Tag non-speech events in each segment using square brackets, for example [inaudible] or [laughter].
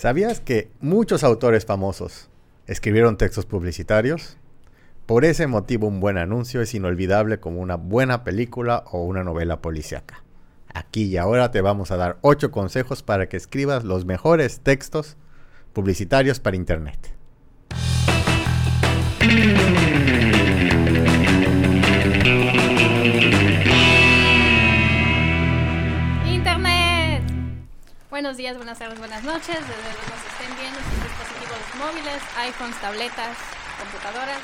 ¿Sabías que muchos autores famosos escribieron textos publicitarios? Por ese motivo un buen anuncio es inolvidable como una buena película o una novela policíaca. Aquí y ahora te vamos a dar 8 consejos para que escribas los mejores textos publicitarios para Internet. Buenos días, buenas tardes, buenas noches, desde donde nos estén viendo sus dispositivos móviles, iPhones, tabletas, computadoras.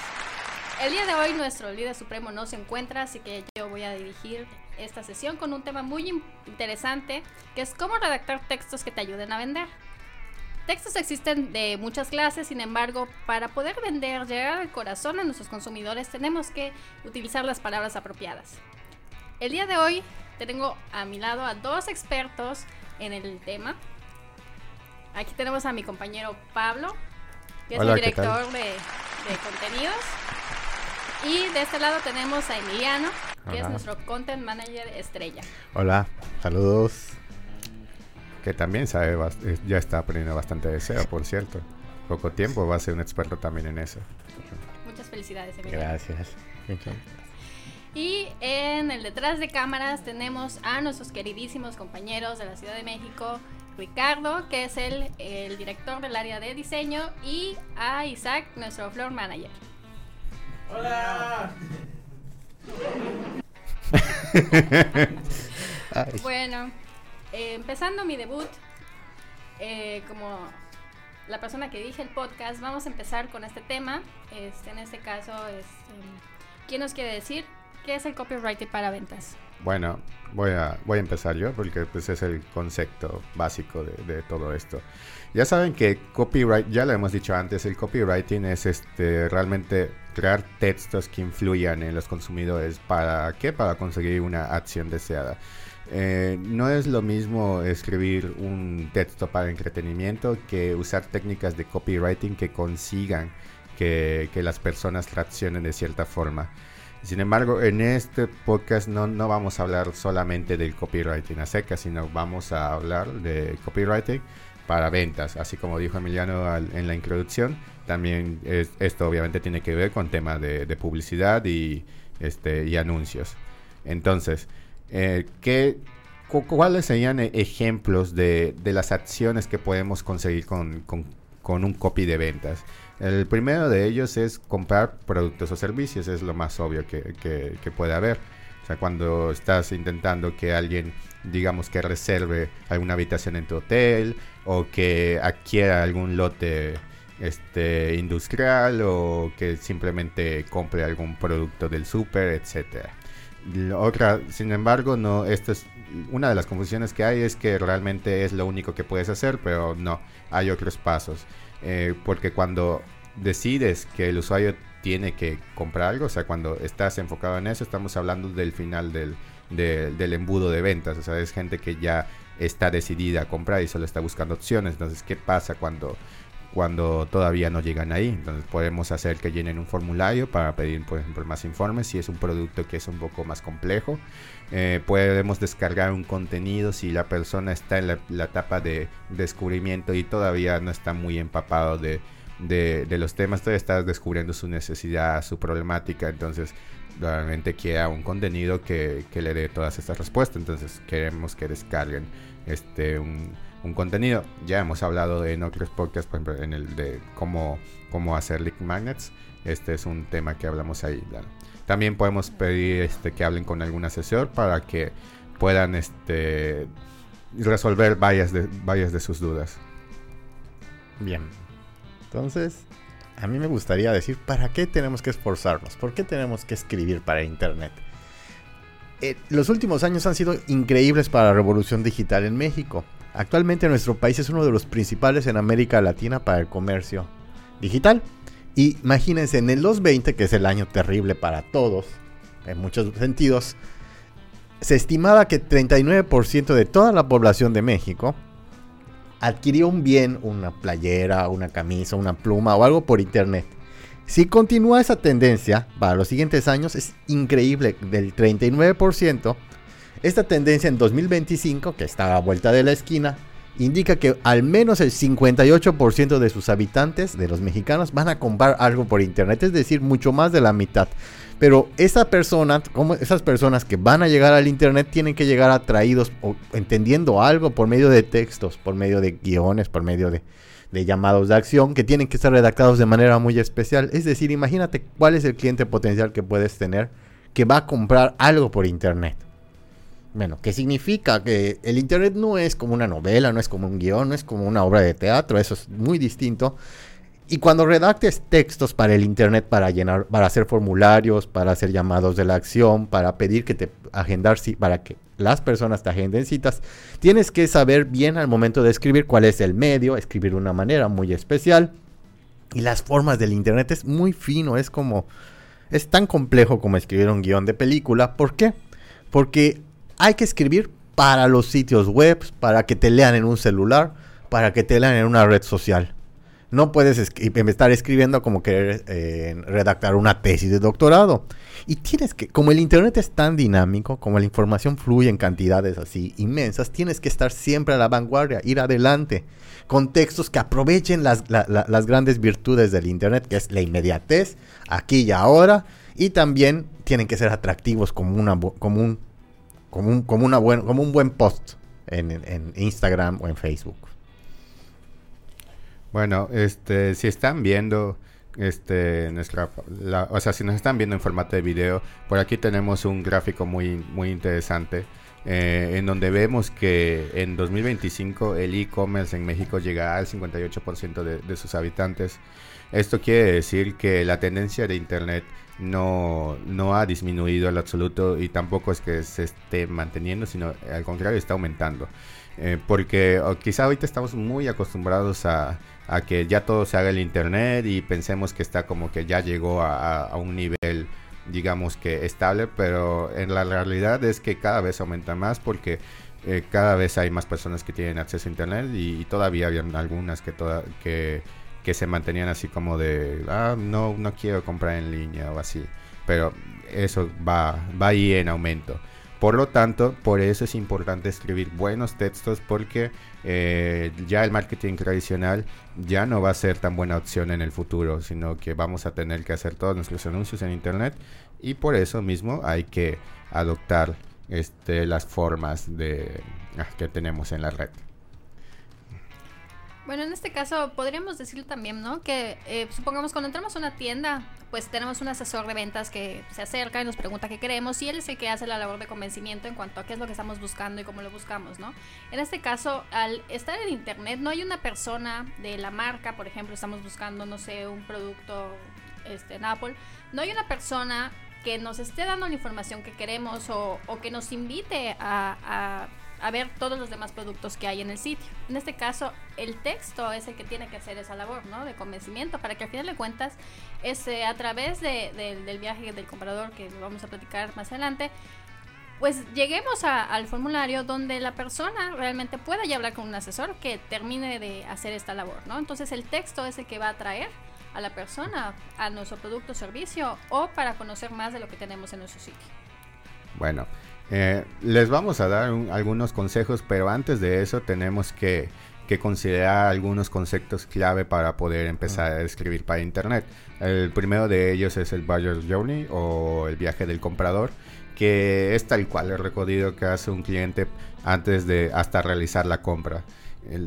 El día de hoy nuestro líder supremo no se encuentra, así que yo voy a dirigir esta sesión con un tema muy interesante, que es cómo redactar textos que te ayuden a vender. Textos existen de muchas clases, sin embargo, para poder vender, llegar al corazón a nuestros consumidores, tenemos que utilizar las palabras apropiadas. El día de hoy tengo a mi lado a dos expertos en el tema. Aquí tenemos a mi compañero Pablo, que es el director de, contenidos. Y de este lado tenemos a Emiliano, que es nuestro content manager estrella. Hola, saludos. Que también sabe, ya está aprendiendo bastante de SEO, por cierto. Poco tiempo va a ser un experto también en eso. Muchas felicidades, Emiliano. Gracias. Y en el detrás de cámaras tenemos a nuestros queridísimos compañeros de la Ciudad de México, Ricardo, que es el, el director del área de diseño, y a Isaac, nuestro floor manager. ¡Hola! [laughs] bueno, eh, empezando mi debut, eh, como la persona que dije el podcast, vamos a empezar con este tema. Este, en este caso, este, ¿quién nos quiere decir ¿Qué es el copywriting para ventas? Bueno, voy a, voy a empezar yo porque pues, es el concepto básico de, todo esto. Ya saben que copyright, ya lo hemos dicho antes, el copywriting es este realmente crear textos que influyan en los consumidores. ¿Para qué? Para conseguir una acción deseada. Eh, no es lo mismo escribir un texto para entretenimiento que usar técnicas de copywriting que consigan que, que las personas reaccionen de cierta forma. Sin embargo, en este podcast no, no vamos a hablar solamente del copywriting a seca, sino vamos a hablar de copywriting para ventas, así como dijo Emiliano en la introducción. También esto obviamente tiene que ver con temas de, publicidad y, este, y anuncios. Entonces, eh, ¿qué, ¿cuáles serían ejemplos de, de, las acciones que podemos conseguir con, con, con un copy de ventas? El primero de ellos es comprar productos o servicios, es lo más obvio que, puede haber. O sea, cuando estás intentando que alguien, digamos, que reserve alguna habitación en tu hotel o que adquiera algún lote este, industrial o que simplemente compre algún producto del súper, etcétera. Otra, sin embargo, no, esto es una de las confusiones que hay es que realmente es lo único que puedes hacer, pero no, hay otros pasos. Eh, porque cuando decides que el usuario tiene que comprar algo, o sea, cuando estás enfocado en eso, estamos hablando del final del, del embudo de ventas, o sea, es gente que ya está decidida a comprar y solo está buscando opciones, entonces, ¿qué pasa cuando cuando todavía no llegan ahí. Entonces podemos hacer que llenen un formulario para pedir, por ejemplo, más informes si es un producto que es un poco más complejo. Eh, podemos descargar un contenido si la persona está en la, etapa de descubrimiento y todavía no está muy empapado de, los temas, todavía está descubriendo su necesidad, su problemática. Entonces realmente quiera un contenido que, que le dé todas estas respuestas. Entonces queremos que descarguen este un un contenido. Ya hemos hablado en otros podcasts, por ejemplo, en el de cómo, cómo hacer leak magnets. Este es un tema que hablamos ahí. También podemos pedir este, que hablen con algún asesor para que puedan este, resolver varias de, varias de sus dudas. Bien. Entonces, a mí me gustaría decir, ¿para qué tenemos que esforzarnos? ¿Por qué tenemos que escribir para Internet? Eh, los últimos años han sido increíbles para la revolución digital en México. Actualmente nuestro país es uno de los principales en América Latina para el comercio digital. Y imagínense, en el 2020, que es el año terrible para todos, en muchos sentidos, se estimaba que 39% de toda la población de México adquirió un bien, una playera, una camisa, una pluma o algo por internet. Si continúa esa tendencia para los siguientes años, es increíble, del 39% esta tendencia en 2025, que está a vuelta de la esquina, indica que al menos el 58% de sus habitantes, de los mexicanos, van a comprar algo por internet, es decir, mucho más de la mitad. Pero esa persona, como esas personas que van a llegar al internet tienen que llegar atraídos o entendiendo algo por medio de textos, por medio de guiones, por medio de, de llamados de acción que tienen que ser redactados de manera muy especial. Es decir, imagínate cuál es el cliente potencial que puedes tener que va a comprar algo por internet. Bueno, ¿qué significa? Que el Internet no es como una novela, no es como un guion, no es como una obra de teatro, eso es muy distinto. Y cuando redactes textos para el Internet, para llenar, para hacer formularios, para hacer llamados de la acción, para pedir que te agendar, para que las personas te agenden citas, tienes que saber bien al momento de escribir cuál es el medio, escribir de una manera muy especial. Y las formas del Internet es muy fino, es como, es tan complejo como escribir un guion de película. ¿Por qué? Porque hay que escribir para los sitios web, para que te lean en un celular, para que te lean en una red social. No puedes estar escribiendo como querer eh, redactar una tesis de doctorado. Y tienes que, como el Internet es tan dinámico, como la información fluye en cantidades así inmensas, tienes que estar siempre a la vanguardia, ir adelante, con textos que aprovechen las, las grandes virtudes del Internet, que es la inmediatez, aquí y ahora, y también tienen que ser atractivos como, una, como un como un, como una buen, como un buen post en, Instagram o en Facebook. Bueno, este, si están viendo este nuestra o sea si nos están viendo en formato de video por aquí tenemos un gráfico muy muy interesante eh, en donde vemos que en 2025 el e-commerce en México llega al 58% de, de sus habitantes esto quiere decir que la tendencia de internet no, no ha disminuido al absoluto y tampoco es que se esté manteniendo, sino al contrario está aumentando. Eh, porque quizá ahorita estamos muy acostumbrados a, que ya todo se haga en internet y pensemos que está como que ya llegó a, un nivel digamos que estable, pero en la realidad es que cada vez aumenta más porque eh, cada vez hay más personas que tienen acceso a internet y, todavía habían algunas que, toda, que que se mantenían así como de, ah, no, no quiero comprar en línea o así. Pero eso va, va ahí en aumento. Por lo tanto, por eso es importante escribir buenos textos porque eh, ya el marketing tradicional ya no va a ser tan buena opción en el futuro, sino que vamos a tener que hacer todos nuestros anuncios en Internet y por eso mismo hay que adoptar este, las formas de, ah, que tenemos en la red. Bueno, en este caso podríamos decir también, ¿no? Que eh, supongamos cuando entramos a una tienda, pues tenemos un asesor de ventas que se acerca y nos pregunta qué queremos y él es el que hace la labor de convencimiento en cuanto a qué es lo que estamos buscando y cómo lo buscamos, ¿no? En este caso, al estar en internet, no hay una persona de la marca, por ejemplo, estamos buscando, no sé, un producto este, en Apple, no hay una persona que nos esté dando la información que queremos o, que nos invite a a ver todos los demás productos que hay en el sitio. En este caso, el texto es el que tiene que hacer esa labor, ¿no? De convencimiento, para que al final de cuentas, ese, a través del viaje del comprador, que vamos a platicar más adelante, pues lleguemos al formulario donde la persona realmente pueda ya hablar con un asesor que termine de hacer esta labor, ¿no? Entonces el texto es el que va a atraer a la persona a nuestro producto o servicio o para conocer más de lo que tenemos en nuestro sitio. Bueno, eh, les vamos a dar algunos consejos, pero antes de eso tenemos que, considerar algunos conceptos clave para poder empezar a escribir para Internet. El primero de ellos es el Buyer Journey o el viaje del comprador, que es tal cual el recorrido que hace un cliente antes de hasta realizar la compra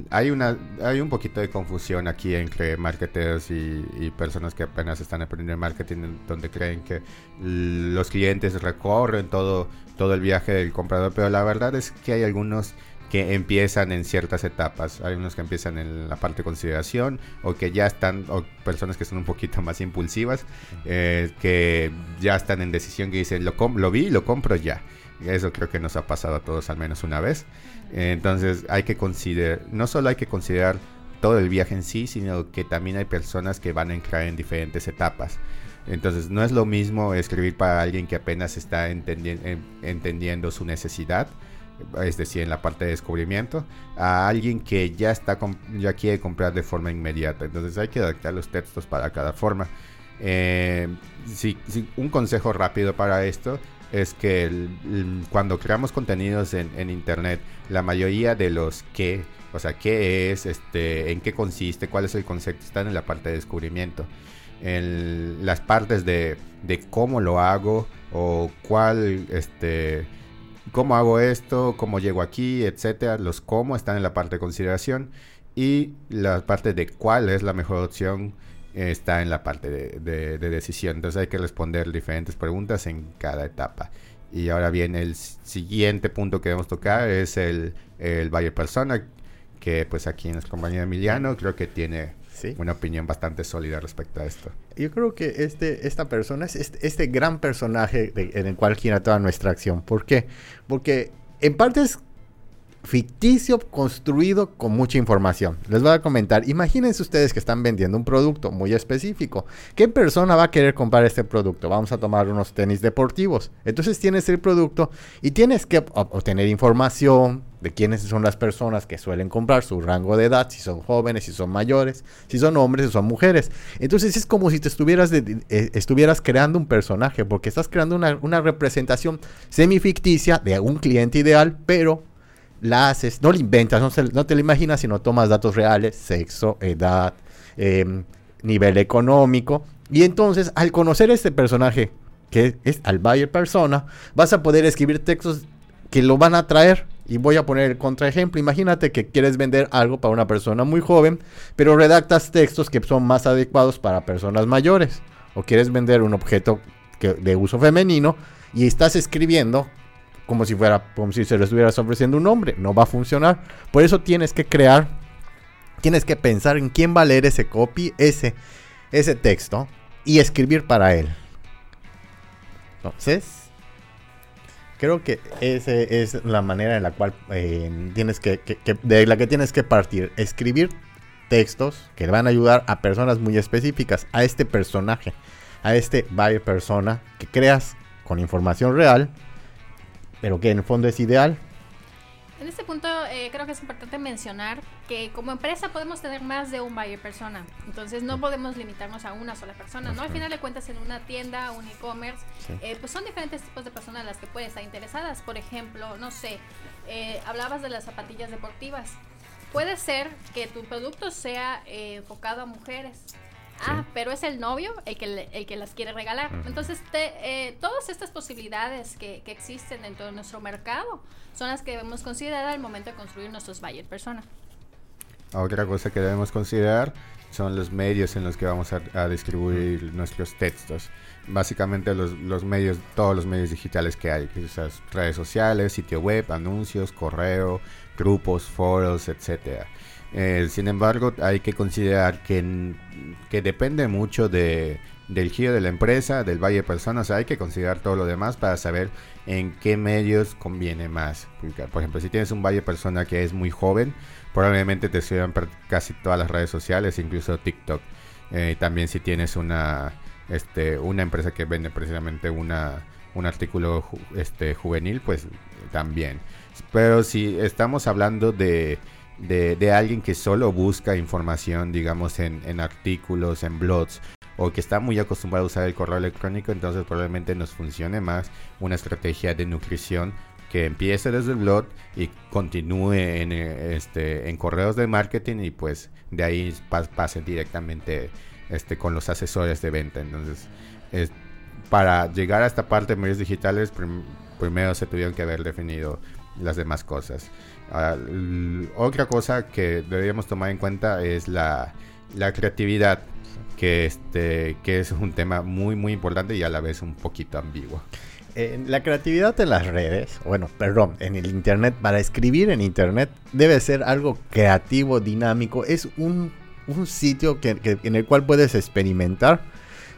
hay, una, hay un poquito de confusión aquí entre marketers y, personas que apenas están aprendiendo marketing, donde creen que los clientes recorren todo, todo el viaje del comprador, pero la verdad es que hay algunos que empiezan en ciertas etapas. Hay unos que empiezan en la parte de consideración o que ya están, o personas que son un poquito más impulsivas, eh, que ya están en decisión que dicen, lo, lo vi, lo compro ya. Eso creo que nos ha pasado a todos al menos una vez. Entonces hay que considerar, no solo hay que considerar todo el viaje en sí, sino que también hay personas que van a entrar en diferentes etapas. Entonces no es lo mismo escribir para alguien que apenas está entendiendo su necesidad, es decir, en la parte de descubrimiento, a alguien que ya, está ya quiere comprar de forma inmediata. Entonces hay que adaptar los textos para cada forma. Eh, un consejo rápido para esto es que cuando creamos contenidos en, internet, la mayoría de los qué, o sea, qué es, este, en qué consiste, cuál es el concepto, están en la parte de descubrimiento. En las partes de, de cómo lo hago o cuál, este, cómo hago esto, cómo llego aquí, etcétera. Los cómo están en la parte de consideración y la parte de cuál es la mejor opción está en la parte de, de- de decisión. Entonces hay que responder diferentes preguntas en cada etapa. Y ahora bien, el siguiente punto que debemos tocar es el, el Buyer Persona, que pues aquí en nuestro compañero Emiliano creo que tiene Sí. una opinión bastante sólida respecto a esto. Yo creo que este, esta persona es este, este gran personaje de- en el cual gira toda nuestra acción. ¿Por qué? Porque en parte es ficticio construido con mucha información. Les voy a comentar, imagínense ustedes que están vendiendo un producto muy específico. ¿Qué persona va a querer comprar este producto? Vamos a tomar unos tenis deportivos. Entonces tienes el producto y tienes que ob- obtener información de quiénes son las personas que suelen comprar, su rango de edad, si son jóvenes, si son mayores, si son hombres, si son mujeres. Entonces es como si te estuvieras, eh, estuvieras creando un personaje, porque estás creando una, una representación semificticia de un cliente ideal, pero la haces, no la inventas, no, se- te la imaginas, sino tomas datos reales, sexo, edad, em, nivel económico. Y entonces, al conocer este personaje, que es al buyer persona, vas a poder escribir textos que lo van a atraer. Y voy a poner el contraejemplo. Imagínate que quieres vender algo para una persona muy joven, pero redactas textos que son más adecuados para personas mayores. O quieres vender un objeto que- de uso femenino y estás escribiendo como si fuera, como si se le estuvieras ofreciendo un hombre. No va a funcionar. Por eso tienes que crear, tienes que pensar en quién va a leer ese copy, ese, ese texto y escribir para él. Entonces, creo que esa es la manera en la cual eh, tienes que, que- que- de la que tienes que partir. Escribir textos que le van a ayudar a personas muy específicas, a este personaje, a este buyer persona que creas con información real, pero que en el fondo es ideal. En este punto eh, creo que es importante mencionar que como empresa podemos tener más de un buyer persona. Entonces no podemos limitarnos a una sola persona, ¿no? Al final de cuentas en una tienda, un e-commerce, Sí. eh, pues son diferentes tipos de personas las que pueden estar interesadas. Por ejemplo, no sé, eh, hablabas de las zapatillas deportivas. Puede ser que tu producto sea eh, enfocado a mujeres. Ah, pero es el novio el que, le- el que las quiere regalar. Entonces, te- eh, todas estas posibilidades que, que existen dentro de nuestro mercado son las que debemos considerar al momento de construir nuestros buyer persona. Otra cosa que debemos considerar son los medios en los que vamos a, a distribuir nuestros textos. Básicamente los, los medios, todos los medios digitales que hay, esas redes sociales, sitio web, anuncios, correo, grupos, foros, etcétera. Eh, sin embargo, hay que considerar que, que depende mucho de, del giro de la empresa, del valle de personas. hay que considerar todo lo demás para saber en qué medios conviene más. Por ejemplo, si tienes un valle de persona que es muy joven, probablemente te sirvan casi todas las redes sociales, incluso TikTok. Eh, también si tienes una, este, una empresa que vende precisamente una, un artículo este, juvenil, pues también. Pero si estamos hablando de, de, de alguien que solo busca información, digamos, en, en artículos, en blogs, o que está muy acostumbrado a usar el correo electrónico, entonces probablemente nos funcione más una estrategia de nutrición que empiece desde el blog y continúe en, eh, este, en correos de marketing y pues de ahí pa- pase directamente este, con los asesores de venta. Entonces, es- para llegar a esta parte de medios digitales, prim- primero se tuvieron que haber definido las demás cosas. Otra cosa que deberíamos tomar en cuenta es la, la creatividad, que, este, que es un tema muy, muy importante y a la vez un poquito ambiguo. Eh, la creatividad en las redes, bueno, perdón, en el internet, para escribir en internet debe ser algo creativo, dinámico. Es un, un sitio que- en el cual puedes experimentar.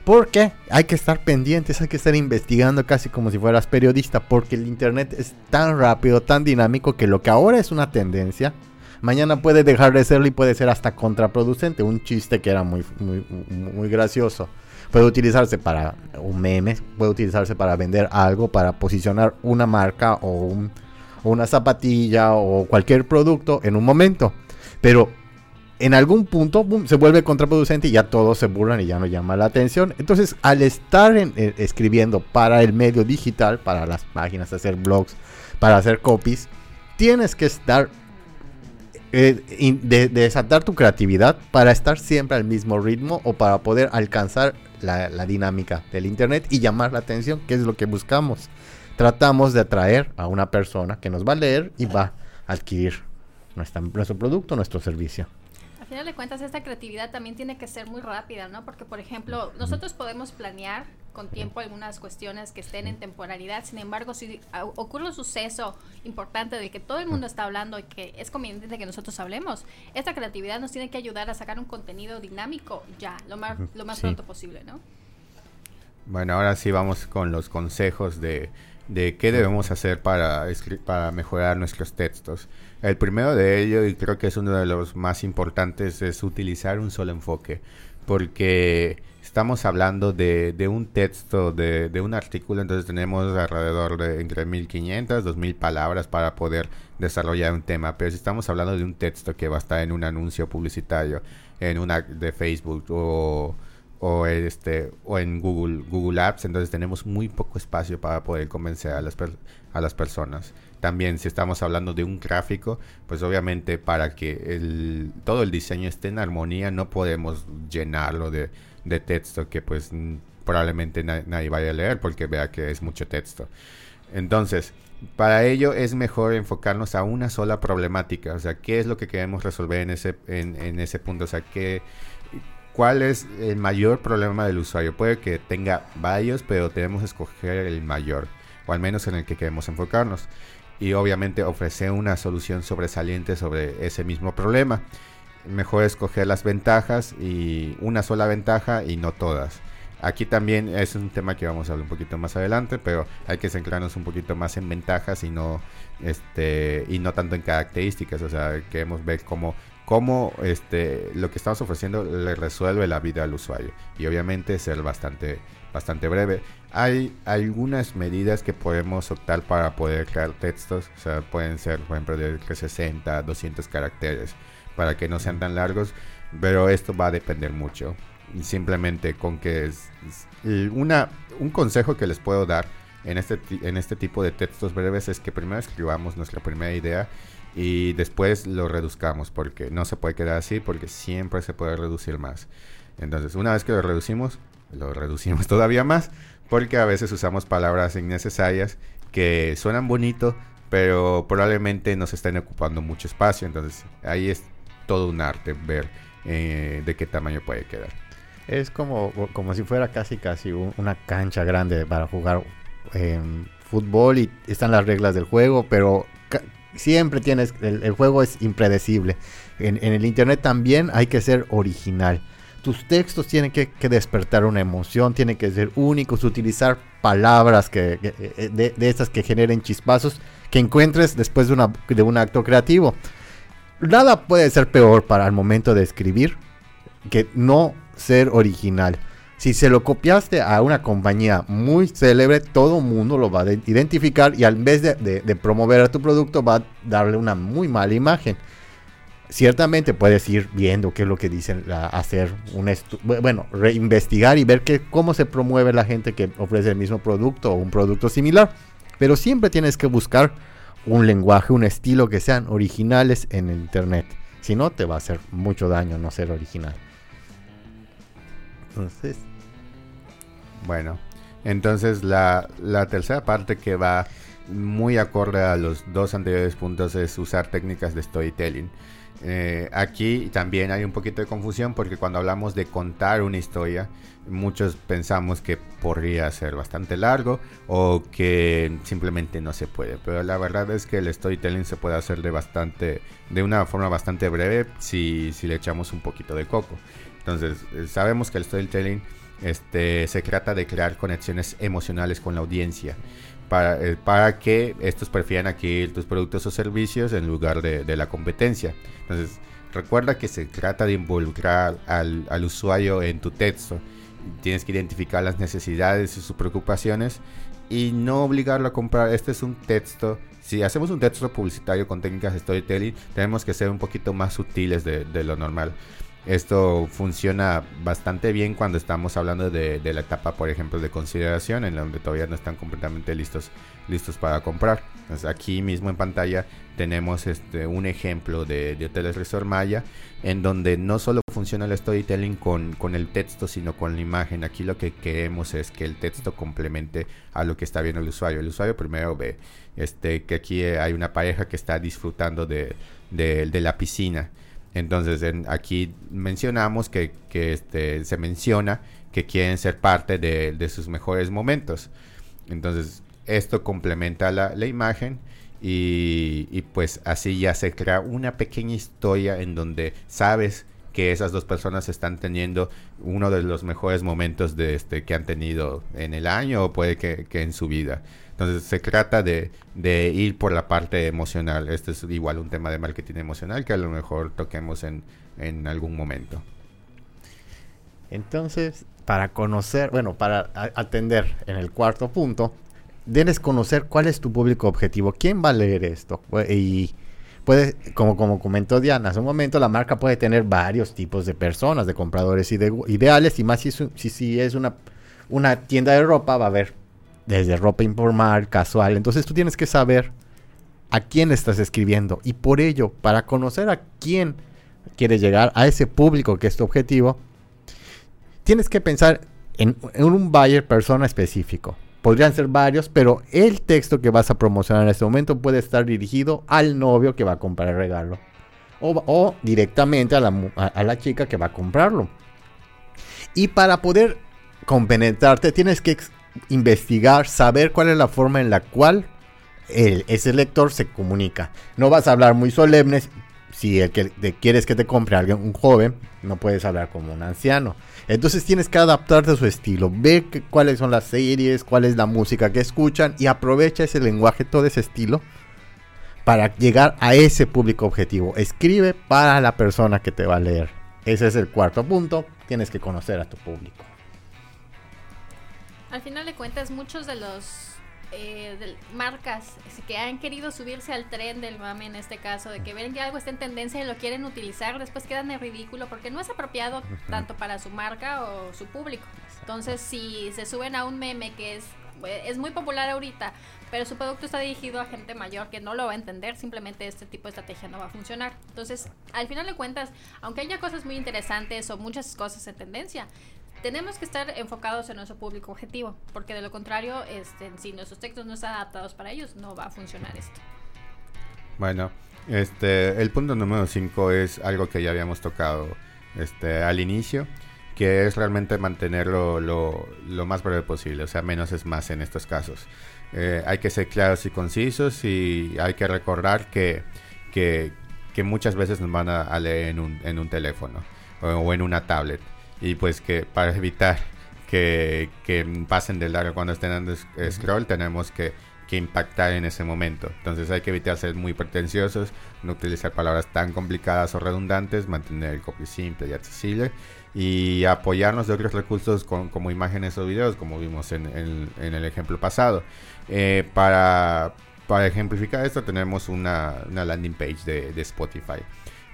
Porque hay que estar pendientes, hay que estar investigando casi como si fueras periodista. Porque el internet es tan rápido, tan dinámico que lo que ahora es una tendencia, mañana puede dejar de serlo y puede ser hasta contraproducente. Un chiste que era muy, muy, muy gracioso puede utilizarse para un meme, puede utilizarse para vender algo, para posicionar una marca o, un- o una zapatilla o cualquier producto en un momento. Pero en algún punto se vuelve contraproducente y ya todos se burlan y ya no llama la atención. Entonces, al estar eh, escribiendo para el medio digital, para las páginas, hacer blogs, para hacer copies, tienes que estar eh, de, desatar tu creatividad para estar siempre al mismo ritmo o para poder alcanzar la, dinámica del internet y llamar la atención, que es lo que buscamos. Tratamos de atraer a una persona que nos va a leer y va a adquirir nuestro producto, nuestro servicio final de cuentas, esta creatividad también tiene que ser muy rápida, ¿no? Porque, por ejemplo, nosotros podemos planear con tiempo algunas cuestiones que estén en temporalidad, sin embargo, si ocurre un suceso importante del que todo el mundo está hablando y que es conveniente que nosotros hablemos, esta creatividad nos tiene que ayudar a sacar un contenido dinámico ya, lo más, lo más pronto posible, ¿no? Bueno, ahora sí vamos con los consejos de, de qué debemos hacer para, para mejorar nuestros textos. El primero de ellos, y creo que es uno de los más importantes, es utilizar un solo enfoque, porque estamos hablando de, de un texto, de, de, un artículo, entonces tenemos alrededor de entre 1500, 2000 palabras para poder desarrollar un tema, pero si estamos hablando de un texto que va a estar en un anuncio publicitario, en una de Facebook o o este o en Google Google Apps entonces tenemos muy poco espacio para poder convencer a las a las personas. También si estamos hablando de un gráfico pues obviamente para que el, todo el diseño esté en armonía no podemos llenarlo de, de texto que pues probablemente nadie vaya a leer porque vea que es mucho texto. Entonces para ello es mejor enfocarnos a una sola problemática o sea qué es lo que queremos resolver en ese en, en ese punto o sea qué ¿Cuál es el mayor problema del usuario? Puede que tenga varios, pero tenemos que escoger el mayor, o al menos en el que queremos enfocarnos. Y obviamente ofrecer una solución sobresaliente sobre ese mismo problema. Mejor escoger las ventajas y una sola ventaja y no todas. Aquí también es un tema que vamos a hablar un poquito más adelante, pero hay que centrarnos un poquito más en ventajas y no este y no tanto en características, o sea, queremos ver cómo cómo este, lo que estamos ofreciendo le resuelve la vida al usuario. Y obviamente ser bastante, bastante breve. Hay algunas medidas que podemos optar para poder crear textos. O sea, pueden ser, por ejemplo, de 60, 200 caracteres para que no sean tan largos. Pero esto va a depender mucho. Simplemente con que es, una, un consejo que les puedo dar en este, en este tipo de textos breves es que primero escribamos nuestra primera idea y después lo reduzcamos porque no se puede quedar así porque siempre se puede reducir más. Entonces, una vez que lo reducimos, lo reducimos [laughs] todavía más porque a veces usamos palabras innecesarias que suenan bonito, pero probablemente nos estén ocupando mucho espacio. Entonces, ahí es todo un arte ver eh, de qué tamaño puede quedar. Es como, como si fuera casi casi una cancha grande para jugar fútbol y están las reglas del juego, pero siempre tienes, el, juego es impredecible. En, el internet también hay que ser original. Tus textos tienen que, despertar una emoción, tienen que ser únicos, utilizar palabras que, eh, de, de, estas que generen chispazos que encuentres después de un acto creativo. Nada puede ser peor para el momento de escribir que no ser original. Si se lo copiaste a una compañía muy célebre, todo mundo lo va a identificar y en vez de, promover a tu producto va a darle una muy mala imagen. Ciertamente puedes ir viendo qué es lo que dicen, hacer un bueno, reinvestigar y ver cómo se promueve la gente que ofrece el mismo producto o un producto similar. Pero siempre tienes que buscar un lenguaje, un estilo que sean originales en el internet. Si no, te va a hacer mucho daño no ser original. Entonces, bueno, entonces la, tercera parte que va muy acorde a los dos anteriores puntos es usar técnicas de storytelling. Eh, aquí también hay un poquito de confusión porque cuando hablamos de contar una historia, muchos pensamos que podría ser bastante largo o que simplemente no se puede. Pero la verdad es que el storytelling se puede hacer de bastante, de una forma bastante breve si, si le echamos un poquito de coco. Entonces, eh, sabemos que el storytelling este, se trata de crear conexiones emocionales con la audiencia para, eh, para que estos prefieran adquirir tus productos o servicios en lugar de, la competencia. Entonces, recuerda que se trata de involucrar al, al, usuario en tu texto. Tienes que identificar las necesidades y sus preocupaciones y no obligarlo a comprar. Este es un texto. Si hacemos un texto publicitario con técnicas de storytelling, tenemos que ser un poquito más sutiles de, de lo normal. Esto funciona bastante bien cuando estamos hablando de, la etapa, por ejemplo, de consideración, en donde todavía no están completamente listos, listos para comprar. Aquí mismo en pantalla tenemos este, un ejemplo de, de Hoteles Resort Maya, en donde no solo funciona el storytelling con, con, el texto, sino con la imagen. Aquí lo que queremos es que el texto complemente a lo que está viendo el usuario. El usuario primero ve este, que aquí hay una pareja que está disfrutando de, de la piscina entonces en, aquí mencionamos que, este, se menciona que quieren ser parte de, de, sus mejores momentos. Entonces esto complementa la, la imagen y, y, pues así ya se crea una pequeña historia en donde sabes que esas dos personas están teniendo uno de los mejores momentos de este, que han tenido en el año o puede que, que en su vida. Entonces se trata de, de, ir por la parte emocional. Este es igual un tema de marketing emocional que a lo mejor toquemos en, en algún momento. Entonces, para conocer, bueno, para atender en el cuarto punto, debes conocer cuál es tu público objetivo. ¿Quién va a leer esto? Y como, como comentó Diana hace un momento, la marca puede tener varios tipos de personas, de compradores ide ideales, y más si, es una, tienda de ropa, va a haber desde ropa informal, casual. Entonces tú tienes que saber a quién estás escribiendo. Y por ello, para conocer a quién quieres llegar, a ese público que es tu objetivo, tienes que pensar en, en un buyer persona específico. Podrían ser varios, pero el texto que vas a promocionar en este momento puede estar dirigido al novio que va a comprar el regalo. O, directamente a la, chica que va a comprarlo. Y para poder compenetrarte, tienes que investigar, saber cuál es la forma en la cual ese lector se comunica. No vas a hablar muy solemnes. Si el que quieres que te compre alguien, un joven, no puedes hablar como un anciano. Entonces tienes que adaptarte a su estilo, ver que, cuáles son las series, cuál es la música que escuchan y aprovecha ese lenguaje, todo ese estilo para llegar a ese público objetivo. Escribe para la persona que te va a leer. Ese es el cuarto punto. Tienes que conocer a tu público. Al final de cuentas, muchos de los eh, de marcas que han querido subirse al tren del mame en este caso, de que ven que algo está en tendencia y lo quieren utilizar, después quedan en ridículo porque no es apropiado tanto para su marca o su público. Entonces, si se suben a un meme que es, es muy popular ahorita, pero su producto está dirigido a gente mayor que no lo va a entender, simplemente este tipo de estrategia no va a funcionar. Entonces, al final de cuentas, aunque haya cosas muy interesantes o muchas cosas en tendencia, tenemos que estar enfocados en nuestro público objetivo, porque de lo contrario, este, si nuestros textos no están adaptados para ellos, no va a funcionar esto. Bueno, este, el punto número 5 es algo que ya habíamos tocado este, al inicio, que es realmente mantenerlo lo, lo más breve posible, o sea, menos es más en estos casos. Eh, hay que ser claros y concisos y hay que recordar que, que, que muchas veces nos van a, leer en un, en un teléfono o, o en una tablet y pues que para evitar que, que pasen de largo cuando estén dando scroll tenemos que, que, impactar en ese momento. Entonces hay que evitar ser muy pretenciosos no utilizar palabras tan complicadas o redundantes mantener el copy simple y accesible y apoyarnos de otros recursos con, como imágenes o videos como vimos en, en, en el ejemplo pasado. Eh, para, para ejemplificar esto tenemos una, una landing page de, de Spotify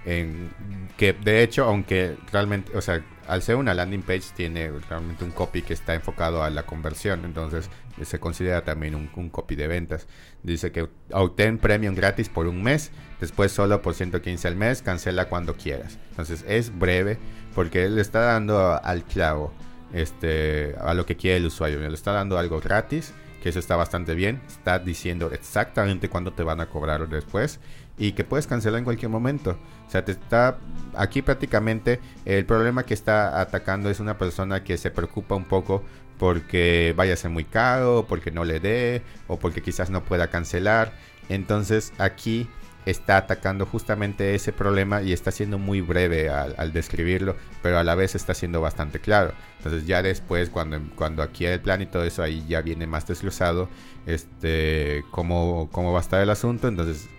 en, que de hecho, aunque realmente, o sea, al ser una landing page tiene realmente un copy que está enfocado a la conversión, entonces se considera también un, copy de ventas. Dice que obtén premium gratis por un mes, después solo por 115 al mes, cancela cuando quieras. Entonces es breve porque le está dando al clavo este, a lo que quiere el usuario, le está dando algo gratis que eso está bastante bien. Está diciendo exactamente cuándo te van a cobrar después y que puedes cancelar en cualquier momento. O sea, te está aquí prácticamente el problema que está atacando es una persona que se preocupa un poco porque vaya a ser muy caro, porque no le dé o porque quizás no pueda cancelar. Entonces aquí está atacando justamente ese problema y está siendo muy breve al, describirlo, pero a la vez está siendo bastante claro. Entonces ya después, cuando, cuando aquí el plan y todo eso, ahí ya viene más desglosado este, cómo, cómo va a estar el asunto. Entonces,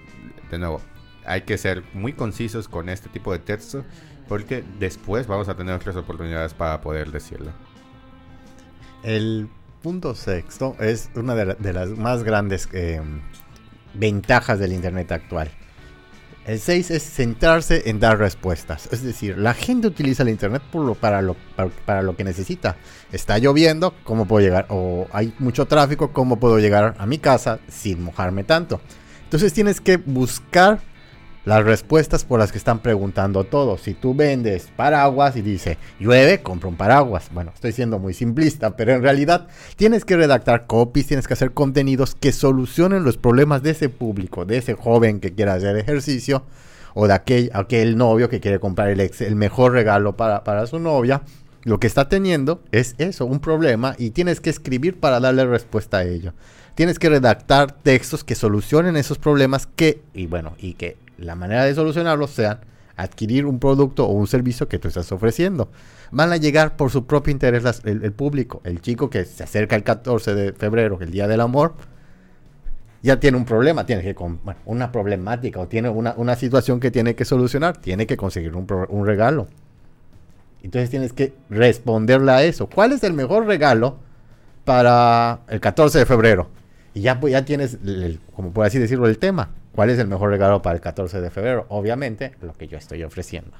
de nuevo, hay que ser muy concisos con este tipo de texto, porque después vamos a tener otras oportunidades para poder decirlo. El punto sexto es una de, la- de las más grandes eh, ventajas del Internet actual. El 6 es centrarse en dar respuestas. Es decir, la gente utiliza el Internet para, lo, para lo que necesita. Está lloviendo, ¿cómo puedo llegar? O hay mucho tráfico, ¿cómo puedo llegar a mi casa sin mojarme tanto? Entonces tienes que buscar las respuestas por las que están preguntando todos. Si tú vendes paraguas y dice llueve, compra un paraguas. Bueno, estoy siendo muy simplista, pero en realidad tienes que redactar copies, tienes que hacer contenidos que solucionen los problemas de ese público, de ese joven que quiera hacer ejercicio o de aquel, aquel novio que quiere comprar el, ex- el mejor regalo para, para su novia. Lo que está teniendo es eso, un problema, y tienes que escribir para darle respuesta a ello. Tienes que redactar textos que solucionen esos problemas que, y bueno, y que la manera de solucionarlos sean adquirir un producto o un servicio que tú estás ofreciendo. Van a llegar por su propio interés el, público. El chico que se acerca el 14 de febrero, el Día del Amor, ya tiene un problema, tiene que, bueno, una problemática o tiene una, una situación que tiene que solucionar, tiene que conseguir un, un regalo. Entonces tienes que responderle a eso. ¿Cuál es el mejor regalo para el 14 de febrero? Y ya, pues, ya tienes, el- como por así decirlo, el tema. ¿Cuál es el mejor regalo para el 14 de febrero? Obviamente, lo que yo estoy ofreciendo.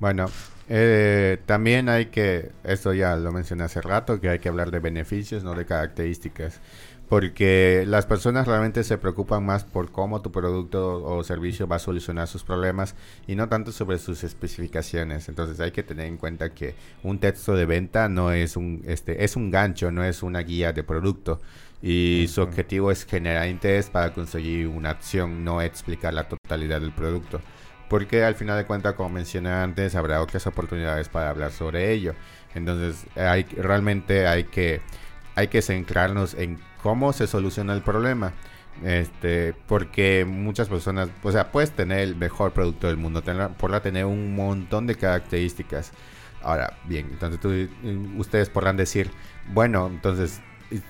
Bueno, eh, también hay que, esto ya lo mencioné hace rato, que hay que hablar de beneficios, no de características. Porque las personas realmente se preocupan más por cómo tu producto o servicio va a solucionar sus problemas y no tanto sobre sus especificaciones. Entonces hay que tener en cuenta que un texto de venta no es un, este, es un gancho, no es una guía de producto. Y su objetivo es generar interés para conseguir una acción, no explicar la totalidad del producto porque al final de cuentas, como mencioné antes, habrá otras oportunidades para hablar sobre ello. Entonces, hay, realmente hay que, hay que centrarnos en cómo se soluciona el problema. Este, porque muchas personas, o sea, puedes tener el mejor producto del mundo, tener, podrá tener un montón de características. Ahora, bien, entonces tú- ustedes podrán decir, bueno, entonces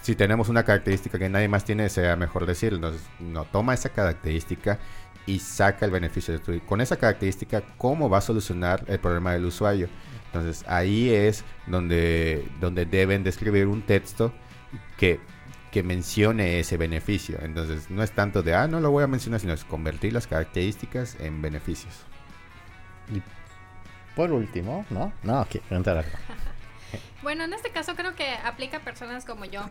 si tenemos una característica que nadie más tiene, será mejor decir. Entonces, no toma esa característica y saca el beneficio de tu con esa característica cómo va a solucionar el problema del usuario entonces ahí es donde donde deben describir un texto que que mencione ese beneficio entonces no es tanto de ah no lo voy a mencionar sino es convertir las características en beneficios Por último, ¿no? No, aquí, preguntar algo. [laughs] Bueno, en este caso creo que aplica a personas como yo.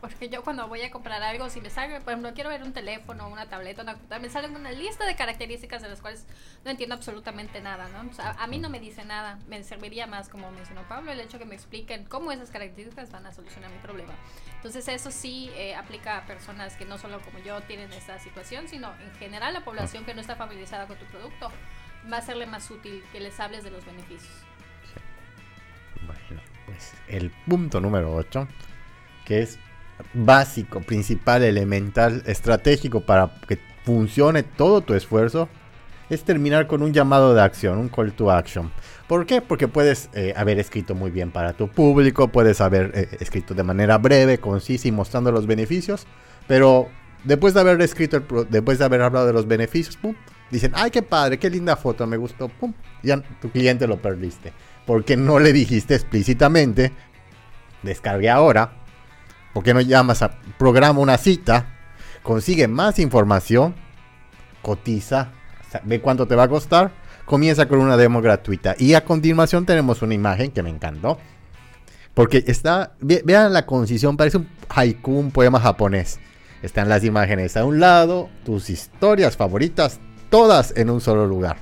Porque yo cuando voy a comprar algo, si me sale, por ejemplo, quiero ver un teléfono, una tableta, una computadora, me sale una lista de características de las cuales no entiendo absolutamente nada, ¿no? O sea, a mí no me dice nada. Me serviría más, como mencionó Pablo, el hecho que me expliquen cómo esas características van a solucionar mi problema. Entonces eso sí eh, aplica a personas que no solo como yo tienen esta situación, sino en general la población que no está familiarizada con tu producto. Va a serle más útil que les hables de los beneficios. El punto número 8, que es básico, principal, elemental, estratégico para que funcione todo tu esfuerzo, es terminar con un llamado de acción, un call to action. ¿Por qué? Porque puedes eh, haber escrito muy bien para tu público, puedes haber eh, escrito de manera breve, concisa y mostrando los beneficios, pero después de haber escrito, el pro- después de haber hablado de los beneficios, dicen, ay, qué padre, qué linda foto, me gustó, pum, ya tu cliente lo perdiste. Porque no le dijiste explícitamente, descargue ahora, ¿por qué no llamas a programa una cita, consigue más información, cotiza, ve cuánto te va a costar, comienza con una demo gratuita y a continuación tenemos una imagen que me encantó. Porque está, ve- vean la concisión, parece un haiku, un poema japonés. Están las imágenes a un lado, tus historias favoritas, todas en un solo lugar.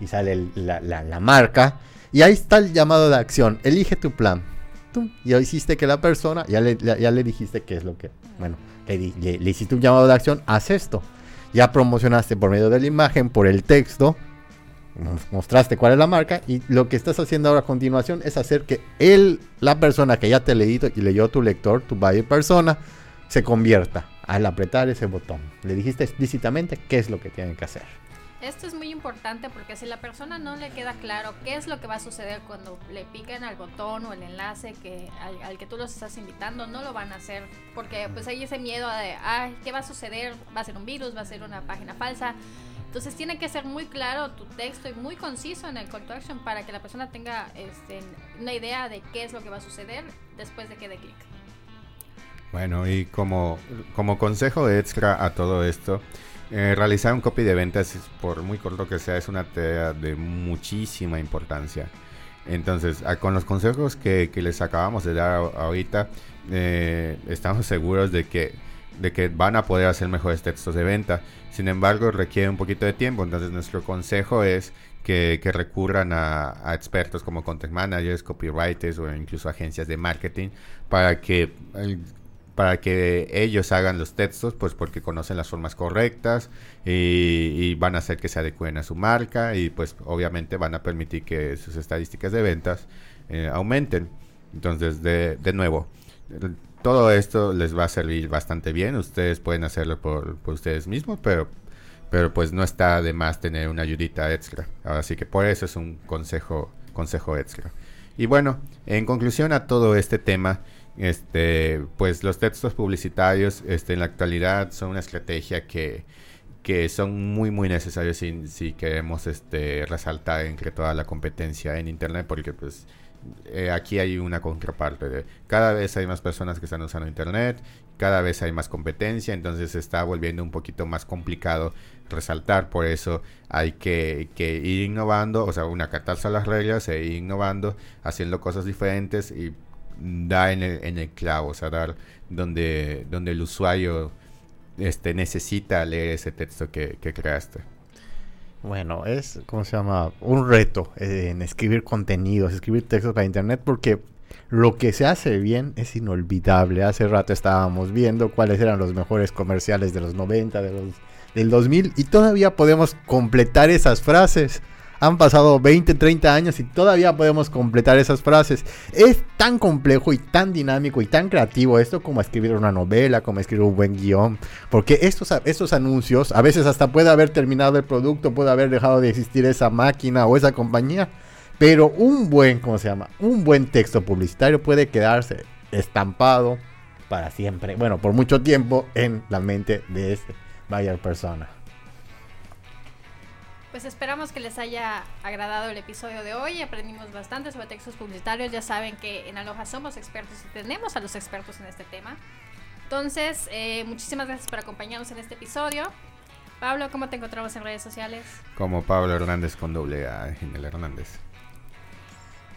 Y sale la- la marca. Y ahí está el llamado de acción. Elige tu plan. Tum, Ya hiciste que la persona, ya le, ya, ya le dijiste qué es lo que. Bueno, le, di- le- le hiciste un llamado de acción, haz esto. Ya promocionaste por medio de la imagen, por el texto. mos- Mostraste cuál es la marca. Y lo que estás haciendo ahora a continuación es hacer que él, la persona que ya te leído y leyó tu lector, tu buyer persona, se convierta al apretar ese botón. Le dijiste explícitamente qué es lo que tienen que hacer. Esto es muy importante porque si la persona no le queda claro qué es lo que va a suceder cuando le piquen al botón o el enlace que al, al que tú los estás invitando, no lo van a hacer porque pues hay ese miedo de, ay, ¿qué va a suceder? ¿Va a ser un virus? ¿Va a ser una página falsa? Entonces tiene que ser muy claro tu texto y muy conciso en el call to action para que la persona tenga este, una idea de qué es lo que va a suceder después de que dé clic. Bueno, y como, como consejo extra a todo esto, eh, realizar un copy de ventas, por muy corto que sea, es una tarea de muchísima importancia. Entonces, con los consejos que, les acabamos de dar ahorita, eh, estamos seguros de que, de que van a poder hacer mejores textos de venta. Sin embargo, requiere un poquito de tiempo. Entonces, nuestro consejo es que, recurran a, a, expertos como content managers, copywriters o incluso agencias de marketing para que para que ellos hagan los textos, pues porque conocen las formas correctas y, van a hacer que se adecuen a su marca y pues obviamente van a permitir que sus estadísticas de ventas eh, aumenten. Entonces, de, de, nuevo, todo esto les va a servir bastante bien. Ustedes pueden hacerlo por, por ustedes mismos, pero, pero pues no está de más tener una ayudita extra. Así que por eso es un consejo, consejo extra. Y bueno, en conclusión a todo este tema, este, pues los textos publicitarios este, en la actualidad son una estrategia que, que son muy muy necesarios si, queremos este, resaltar entre toda la competencia en internet porque pues eh, aquí hay una contraparte de cada vez hay más personas que están usando internet cada vez hay más competencia entonces se está volviendo un poquito más complicado resaltar. Por eso hay que, que ir innovando o sea una catarse a las reglas e ir innovando haciendo cosas diferentes y da en el, en el clavo, o sea, dar donde, donde el usuario este, necesita leer ese texto que, creaste. Bueno, es, ¿cómo se llama? Un reto eh, en escribir contenidos, escribir textos para Internet, porque lo que se hace bien es inolvidable. Hace rato estábamos viendo cuáles eran los mejores comerciales de los 90, de los, del 2000, y todavía podemos completar esas frases. Han pasado 20, 30 años y todavía podemos completar esas frases. Es tan complejo y tan dinámico y tan creativo esto como escribir una novela, como escribir un buen guion. Porque estos, estos anuncios, a veces hasta puede haber terminado el producto, puede haber dejado de existir esa máquina o esa compañía. Pero un buen, ¿cómo se llama? Un buen texto publicitario puede quedarse estampado para siempre, bueno, por mucho tiempo en la mente de ese buyer persona. Pues esperamos que les haya agradado el episodio de hoy. Aprendimos bastante sobre textos publicitarios. Ya saben que en Aloha somos expertos y tenemos a los expertos en este tema. Entonces, eh, muchísimas gracias por acompañarnos en este episodio. Pablo, ¿cómo te encontramos en redes sociales? Como Pablo Hernández con doble A en el Hernández.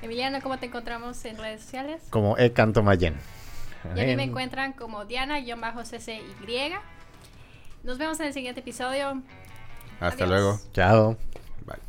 Emiliano, ¿cómo te encontramos en redes sociales? Como E. Canto Mayen. Y a mí me encuentran como Diana-CCY. Nos vemos en el siguiente episodio. Hasta luego. Chao. Bye.